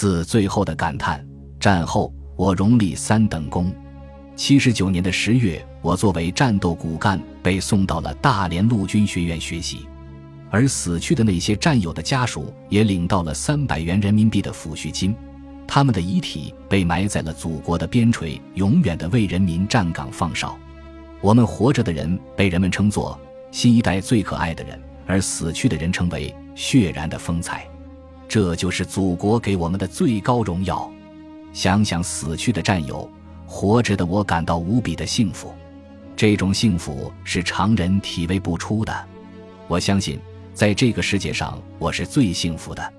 自最后的感叹：战后我荣立三等功。七十九年的十月，我作为战斗骨干被送到了大连陆军学院学习，而死去的那些战友的家属也领到了三百元人民币的抚恤金。他们的遗体被埋在了祖国的边陲，永远的为人民站岗放哨。我们活着的人被人们称作新一代最可爱的人，而死去的人称为血染的风采。这就是祖国给我们的最高荣耀。想想死去的战友，活着的我感到无比的幸福。这种幸福是常人体味不出的。我相信，在这个世界上，我是最幸福的。